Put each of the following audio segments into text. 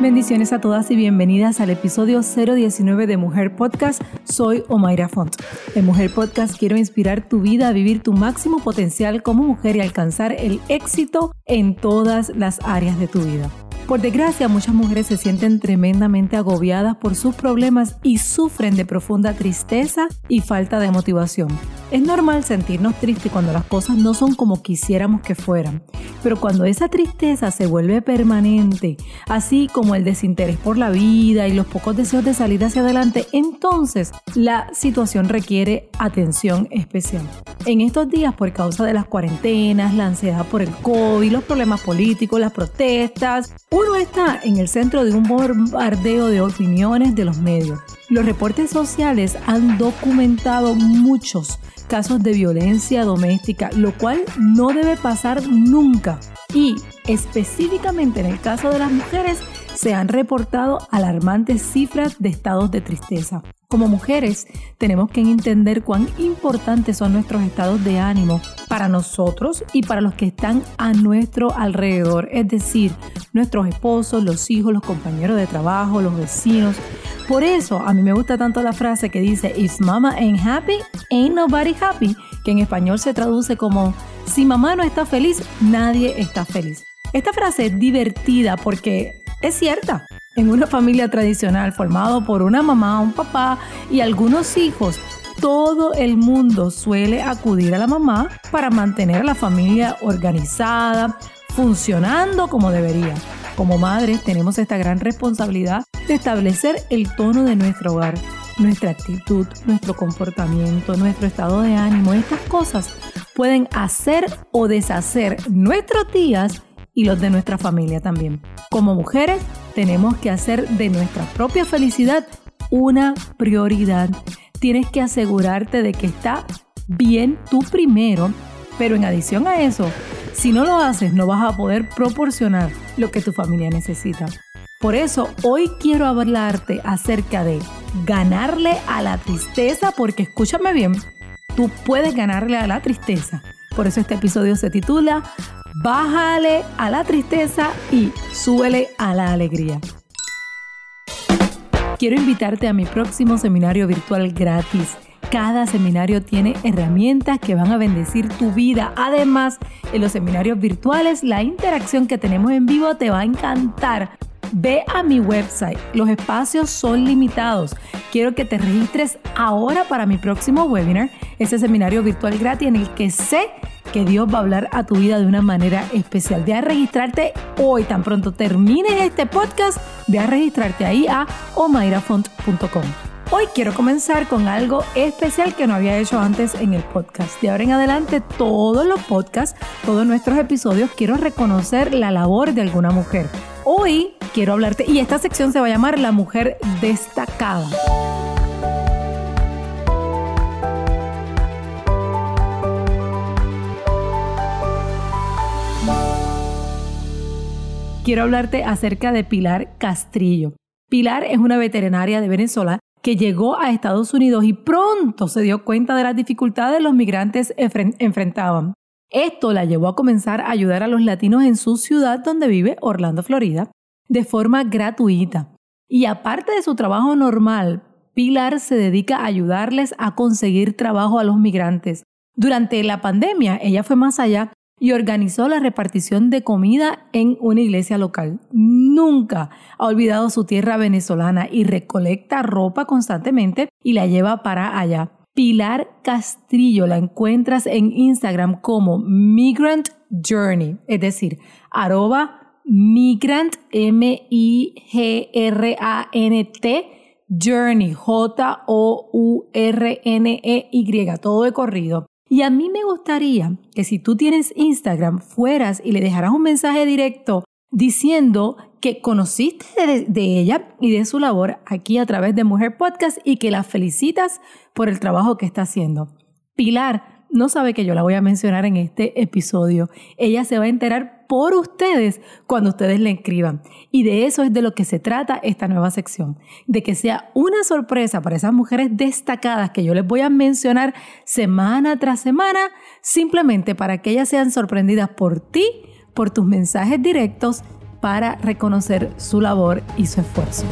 Bendiciones a todas y bienvenidas al episodio 019 de Mujer Podcast. Soy Omaira Font. En Mujer Podcast quiero inspirar tu vida a vivir tu máximo potencial como mujer y alcanzar el éxito en todas las áreas de tu vida. Por desgracia, muchas mujeres se sienten tremendamente agobiadas por sus problemas y sufren de profunda tristeza y falta de motivación. Es normal sentirnos tristes cuando las cosas no son como quisiéramos que fueran, pero cuando esa tristeza se vuelve permanente, así como el desinterés por la vida y los pocos deseos de salir hacia adelante, entonces la situación requiere atención especial. En estos días, por causa de las cuarentenas, la ansiedad por el COVID, los problemas políticos, las protestas, uno está en el centro de un bombardeo de opiniones de los medios. Los reportes sociales han documentado muchos casos de violencia doméstica, lo cual no debe pasar nunca. Y específicamente en el caso de las mujeres, se han reportado alarmantes cifras de estados de tristeza. Como mujeres tenemos que entender cuán importantes son nuestros estados de ánimo para nosotros y para los que están a nuestro alrededor, es decir, nuestros esposos, los hijos, los compañeros de trabajo, los vecinos. Por eso a mí me gusta tanto la frase que dice, If mama ain't happy, ain't nobody happy, que en español se traduce como, si mamá no está feliz, nadie está feliz. Esta frase es divertida porque es cierta en una familia tradicional formado por una mamá, un papá y algunos hijos, todo el mundo suele acudir a la mamá para mantener la familia organizada, funcionando como debería. Como madres tenemos esta gran responsabilidad de establecer el tono de nuestro hogar, nuestra actitud, nuestro comportamiento, nuestro estado de ánimo. Estas cosas pueden hacer o deshacer nuestros días y los de nuestra familia también. Como mujeres tenemos que hacer de nuestra propia felicidad una prioridad. Tienes que asegurarte de que está bien tú primero, pero en adición a eso, si no lo haces no vas a poder proporcionar lo que tu familia necesita. Por eso hoy quiero hablarte acerca de ganarle a la tristeza, porque escúchame bien, tú puedes ganarle a la tristeza. Por eso este episodio se titula Bájale a la tristeza y súbele a la alegría. Quiero invitarte a mi próximo seminario virtual gratis. Cada seminario tiene herramientas que van a bendecir tu vida. Además, en los seminarios virtuales, la interacción que tenemos en vivo te va a encantar. Ve a mi website, los espacios son limitados. Quiero que te registres ahora para mi próximo webinar, ese seminario virtual gratis en el que sé que Dios va a hablar a tu vida de una manera especial. Ve a registrarte hoy, tan pronto termines este podcast, ve a registrarte ahí a omairafont.com. Hoy quiero comenzar con algo especial que no había hecho antes en el podcast. De ahora en adelante, todos los podcasts, todos nuestros episodios, quiero reconocer la labor de alguna mujer. Hoy quiero hablarte, y esta sección se va a llamar La Mujer Destacada. quiero hablarte acerca de Pilar Castrillo. Pilar es una veterinaria de Venezuela que llegó a Estados Unidos y pronto se dio cuenta de las dificultades que los migrantes enfrentaban. Esto la llevó a comenzar a ayudar a los latinos en su ciudad donde vive, Orlando, Florida, de forma gratuita. Y aparte de su trabajo normal, Pilar se dedica a ayudarles a conseguir trabajo a los migrantes. Durante la pandemia, ella fue más allá y organizó la repartición de comida en una iglesia local. Nunca ha olvidado su tierra venezolana y recolecta ropa constantemente y la lleva para allá. Pilar Castrillo la encuentras en Instagram como Migrant Journey, es decir, arroba migrant, M-I-G-R-A-N-T, Journey, J-O-U-R-N-E-Y, todo de corrido. Y a mí me gustaría que si tú tienes Instagram, fueras y le dejaras un mensaje directo diciendo que conociste de, ella y de su labor aquí a través de Mujer Podcast y que la felicitas por el trabajo que está haciendo. Pilar, no sabe que yo la voy a mencionar en este episodio. Ella se va a enterar por ustedes cuando ustedes le escriban. Y de eso es de lo que se trata esta nueva sección. De que sea una sorpresa para esas mujeres destacadas que yo les voy a mencionar semana tras semana, simplemente para que ellas sean sorprendidas por ti, por tus mensajes directos para reconocer su labor y su esfuerzo.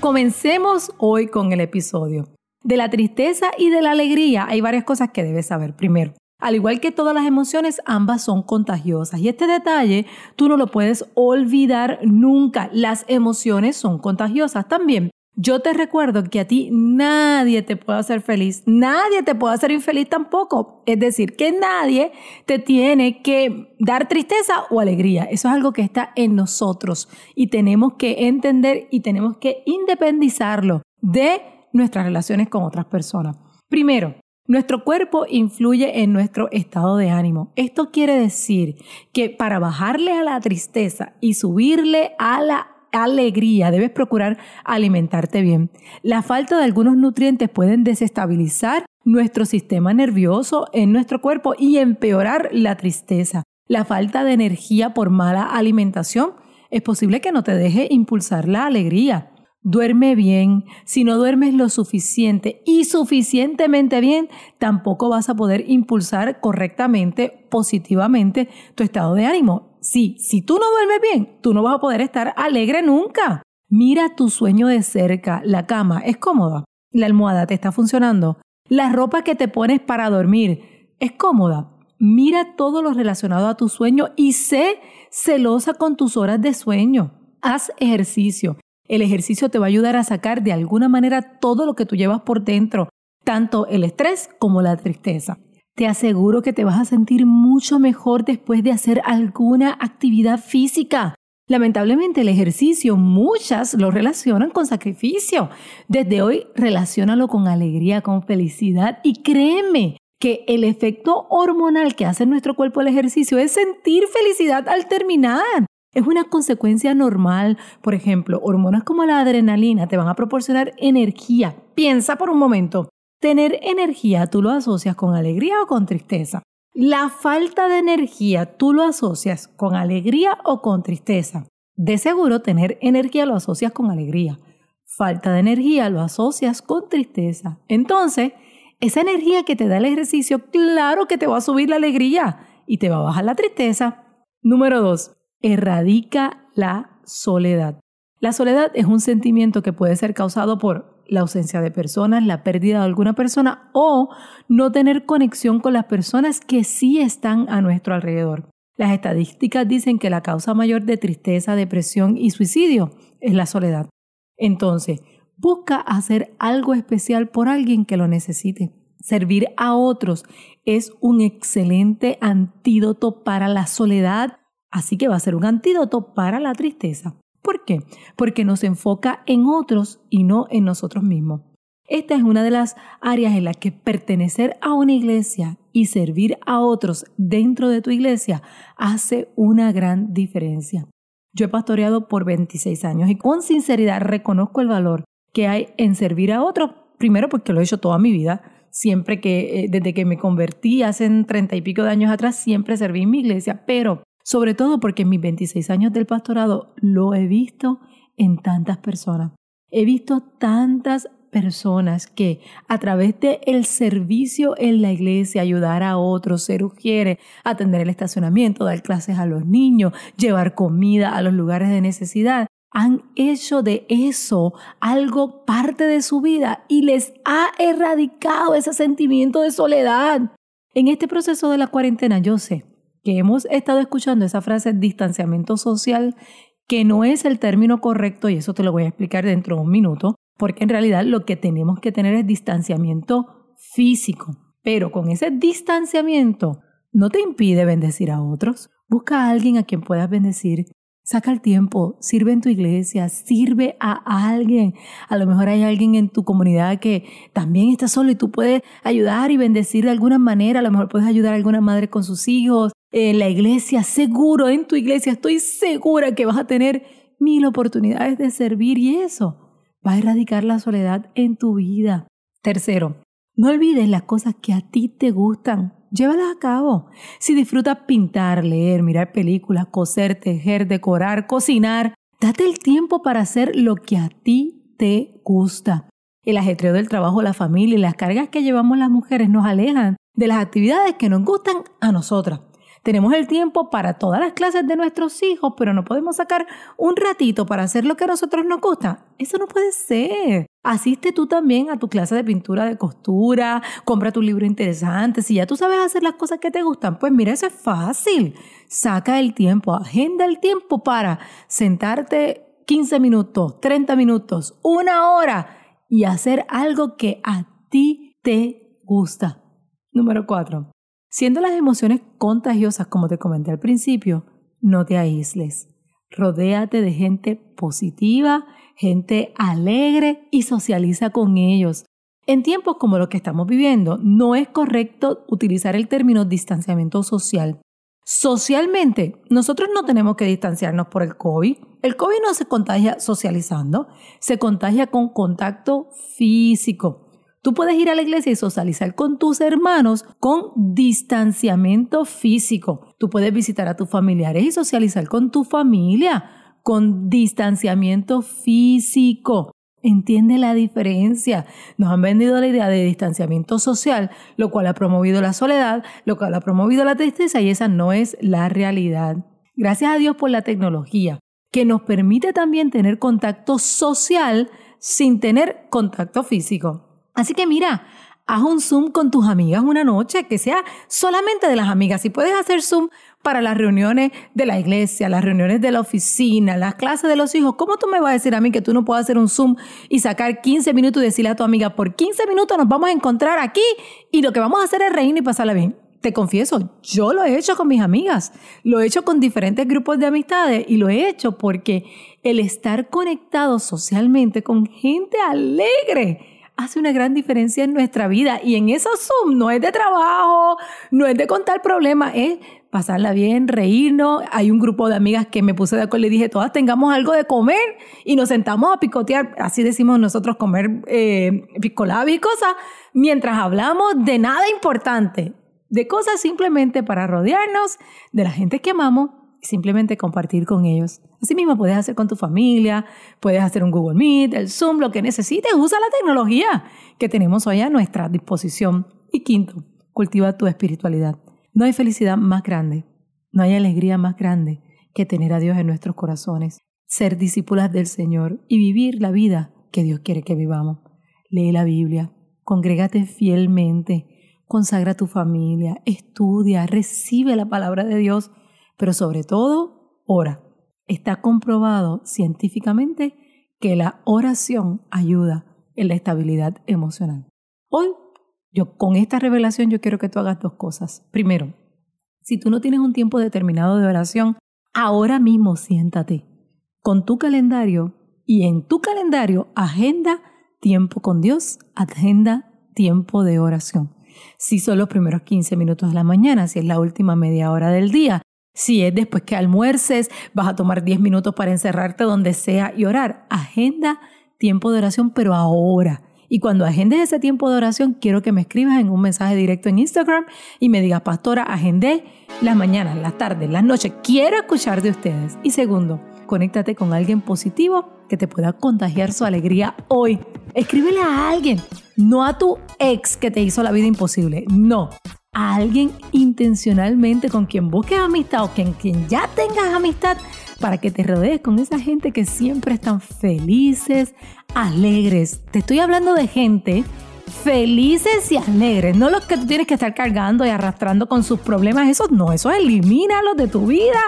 Comencemos hoy con el episodio. De la tristeza y de la alegría hay varias cosas que debes saber. Primero, al igual que todas las emociones, ambas son contagiosas. Y este detalle tú no lo puedes olvidar nunca. Las emociones son contagiosas también. Yo te recuerdo que a ti nadie te puede hacer feliz, nadie te puede hacer infeliz tampoco. Es decir, que nadie te tiene que dar tristeza o alegría. Eso es algo que está en nosotros y tenemos que entender y tenemos que independizarlo de nuestras relaciones con otras personas. Primero, nuestro cuerpo influye en nuestro estado de ánimo. Esto quiere decir que para bajarle a la tristeza y subirle a la alegría debes procurar alimentarte bien. La falta de algunos nutrientes pueden desestabilizar nuestro sistema nervioso en nuestro cuerpo y empeorar la tristeza. La falta de energía por mala alimentación es posible que no te deje impulsar la alegría. Duerme bien. Si no duermes lo suficiente y suficientemente bien, tampoco vas a poder impulsar correctamente, positivamente tu estado de ánimo. Sí, si tú no duermes bien, tú no vas a poder estar alegre nunca. Mira tu sueño de cerca. La cama es cómoda. La almohada te está funcionando. La ropa que te pones para dormir es cómoda. Mira todo lo relacionado a tu sueño y sé celosa con tus horas de sueño. Haz ejercicio. El ejercicio te va a ayudar a sacar de alguna manera todo lo que tú llevas por dentro, tanto el estrés como la tristeza. Te aseguro que te vas a sentir mucho mejor después de hacer alguna actividad física. Lamentablemente el ejercicio muchas lo relacionan con sacrificio. Desde hoy relacionalo con alegría, con felicidad y créeme que el efecto hormonal que hace en nuestro cuerpo el ejercicio es sentir felicidad al terminar. Es una consecuencia normal. Por ejemplo, hormonas como la adrenalina te van a proporcionar energía. Piensa por un momento. Tener energía tú lo asocias con alegría o con tristeza. La falta de energía tú lo asocias con alegría o con tristeza. De seguro tener energía lo asocias con alegría. Falta de energía lo asocias con tristeza. Entonces, esa energía que te da el ejercicio, claro que te va a subir la alegría y te va a bajar la tristeza. Número dos, erradica la soledad. La soledad es un sentimiento que puede ser causado por la ausencia de personas, la pérdida de alguna persona o no tener conexión con las personas que sí están a nuestro alrededor. Las estadísticas dicen que la causa mayor de tristeza, depresión y suicidio es la soledad. Entonces, busca hacer algo especial por alguien que lo necesite. Servir a otros es un excelente antídoto para la soledad Así que va a ser un antídoto para la tristeza. ¿Por qué? Porque nos enfoca en otros y no en nosotros mismos. Esta es una de las áreas en las que pertenecer a una iglesia y servir a otros dentro de tu iglesia hace una gran diferencia. Yo he pastoreado por 26 años y con sinceridad reconozco el valor que hay en servir a otros, primero porque lo he hecho toda mi vida, siempre que, eh, desde que me convertí hace treinta y pico de años atrás, siempre serví en mi iglesia, pero sobre todo porque en mis 26 años del pastorado lo he visto en tantas personas. He visto tantas personas que a través del el servicio en la iglesia, ayudar a otros, ser atender el estacionamiento, dar clases a los niños, llevar comida a los lugares de necesidad, han hecho de eso algo parte de su vida y les ha erradicado ese sentimiento de soledad. En este proceso de la cuarentena yo sé que hemos estado escuchando esa frase distanciamiento social, que no es el término correcto, y eso te lo voy a explicar dentro de un minuto, porque en realidad lo que tenemos que tener es distanciamiento físico. Pero con ese distanciamiento no te impide bendecir a otros. Busca a alguien a quien puedas bendecir Saca el tiempo, sirve en tu iglesia, sirve a alguien. A lo mejor hay alguien en tu comunidad que también está solo y tú puedes ayudar y bendecir de alguna manera. A lo mejor puedes ayudar a alguna madre con sus hijos. En la iglesia, seguro, en tu iglesia, estoy segura que vas a tener mil oportunidades de servir y eso va a erradicar la soledad en tu vida. Tercero, no olvides las cosas que a ti te gustan llévalas a cabo. Si disfrutas pintar, leer, mirar películas, coser, tejer, decorar, cocinar, date el tiempo para hacer lo que a ti te gusta. El ajetreo del trabajo, la familia y las cargas que llevamos las mujeres nos alejan de las actividades que nos gustan a nosotras. Tenemos el tiempo para todas las clases de nuestros hijos, pero no podemos sacar un ratito para hacer lo que a nosotros nos gusta. Eso no puede ser. Asiste tú también a tu clase de pintura de costura, compra tu libro interesante. Si ya tú sabes hacer las cosas que te gustan, pues mira, eso es fácil. Saca el tiempo, agenda el tiempo para sentarte 15 minutos, 30 minutos, una hora y hacer algo que a ti te gusta. Número 4. Siendo las emociones contagiosas, como te comenté al principio, no te aísles. Rodéate de gente positiva, gente alegre y socializa con ellos. En tiempos como los que estamos viviendo, no es correcto utilizar el término distanciamiento social. Socialmente, nosotros no tenemos que distanciarnos por el COVID. El COVID no se contagia socializando, se contagia con contacto físico. Tú puedes ir a la iglesia y socializar con tus hermanos con distanciamiento físico. Tú puedes visitar a tus familiares y socializar con tu familia con distanciamiento físico. Entiende la diferencia. Nos han vendido la idea de distanciamiento social, lo cual ha promovido la soledad, lo cual ha promovido la tristeza y esa no es la realidad. Gracias a Dios por la tecnología, que nos permite también tener contacto social sin tener contacto físico. Así que mira, haz un Zoom con tus amigas una noche, que sea solamente de las amigas. Si puedes hacer Zoom para las reuniones de la iglesia, las reuniones de la oficina, las clases de los hijos, ¿cómo tú me vas a decir a mí que tú no puedes hacer un Zoom y sacar 15 minutos y decirle a tu amiga, por 15 minutos nos vamos a encontrar aquí y lo que vamos a hacer es reír y pasarla bien? Te confieso, yo lo he hecho con mis amigas, lo he hecho con diferentes grupos de amistades y lo he hecho porque el estar conectado socialmente con gente alegre, hace una gran diferencia en nuestra vida. Y en esos Zoom no es de trabajo, no es de contar problemas, es pasarla bien, reírnos. Hay un grupo de amigas que me puse de acuerdo y dije, todas tengamos algo de comer y nos sentamos a picotear, así decimos nosotros, comer eh, y cosas, mientras hablamos de nada importante, de cosas simplemente para rodearnos de la gente que amamos simplemente compartir con ellos. Asimismo, puedes hacer con tu familia, puedes hacer un Google Meet, el Zoom, lo que necesites. Usa la tecnología que tenemos hoy a nuestra disposición. Y quinto, cultiva tu espiritualidad. No hay felicidad más grande, no hay alegría más grande que tener a Dios en nuestros corazones, ser discípulas del Señor y vivir la vida que Dios quiere que vivamos. Lee la Biblia, congrégate fielmente, consagra tu familia, estudia, recibe la palabra de Dios pero sobre todo, ora. Está comprobado científicamente que la oración ayuda en la estabilidad emocional. Hoy, yo con esta revelación yo quiero que tú hagas dos cosas. Primero, si tú no tienes un tiempo determinado de oración, ahora mismo siéntate con tu calendario y en tu calendario agenda tiempo con Dios, agenda tiempo de oración. Si son los primeros 15 minutos de la mañana, si es la última media hora del día, si es después que almuerces, vas a tomar 10 minutos para encerrarte donde sea y orar. Agenda tiempo de oración, pero ahora. Y cuando agendes ese tiempo de oración, quiero que me escribas en un mensaje directo en Instagram y me digas, pastora, agendé las mañanas, las tardes, las noches. Quiero escuchar de ustedes. Y segundo, conéctate con alguien positivo que te pueda contagiar su alegría hoy. Escríbele a alguien, no a tu ex que te hizo la vida imposible. No, alguien intencionalmente con quien busques amistad o con quien ya tengas amistad para que te rodees con esa gente que siempre están felices, alegres. Te estoy hablando de gente felices y alegres, no los que tú tienes que estar cargando y arrastrando con sus problemas, esos no, esos elimínalos de tu vida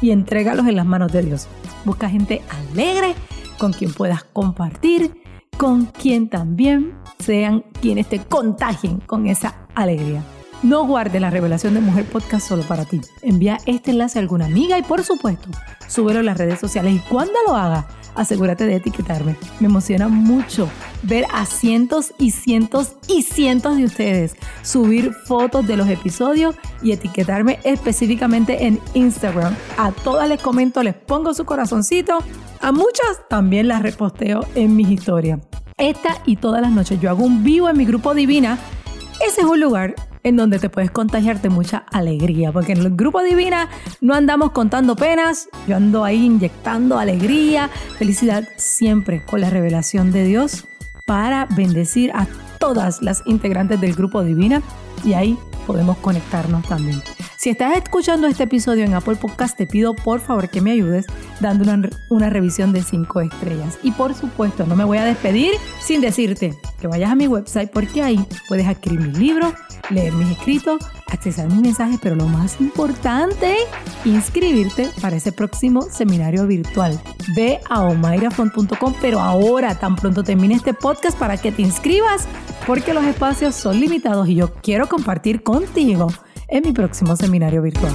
y entrégalos en las manos de Dios. Busca gente alegre con quien puedas compartir, con quien también sean quienes te contagien con esa alegría. No guarde la revelación de Mujer Podcast solo para ti. Envía este enlace a alguna amiga y por supuesto, súbelo en las redes sociales y cuando lo haga, asegúrate de etiquetarme. Me emociona mucho ver a cientos y cientos y cientos de ustedes subir fotos de los episodios y etiquetarme específicamente en Instagram. A todas les comento, les pongo su corazoncito. A muchas también las reposteo en mis historias. Esta y todas las noches yo hago un vivo en mi grupo Divina. Ese es un lugar en donde te puedes contagiarte mucha alegría, porque en el grupo Divina no andamos contando penas, yo ando ahí inyectando alegría, felicidad siempre con la revelación de Dios para bendecir a todas las integrantes del grupo Divina y ahí podemos conectarnos también. Si estás escuchando este episodio en Apple Podcast, te pido por favor que me ayudes dando una, una revisión de 5 estrellas. Y por supuesto, no me voy a despedir sin decirte que vayas a mi website porque ahí puedes adquirir mi libro, leer mis escritos, accesar mis mensajes, pero lo más importante, inscribirte para ese próximo seminario virtual. Ve a omairafont.com, pero ahora, tan pronto termine este podcast para que te inscribas, porque los espacios son limitados y yo quiero compartir contigo en mi próximo seminario virtual.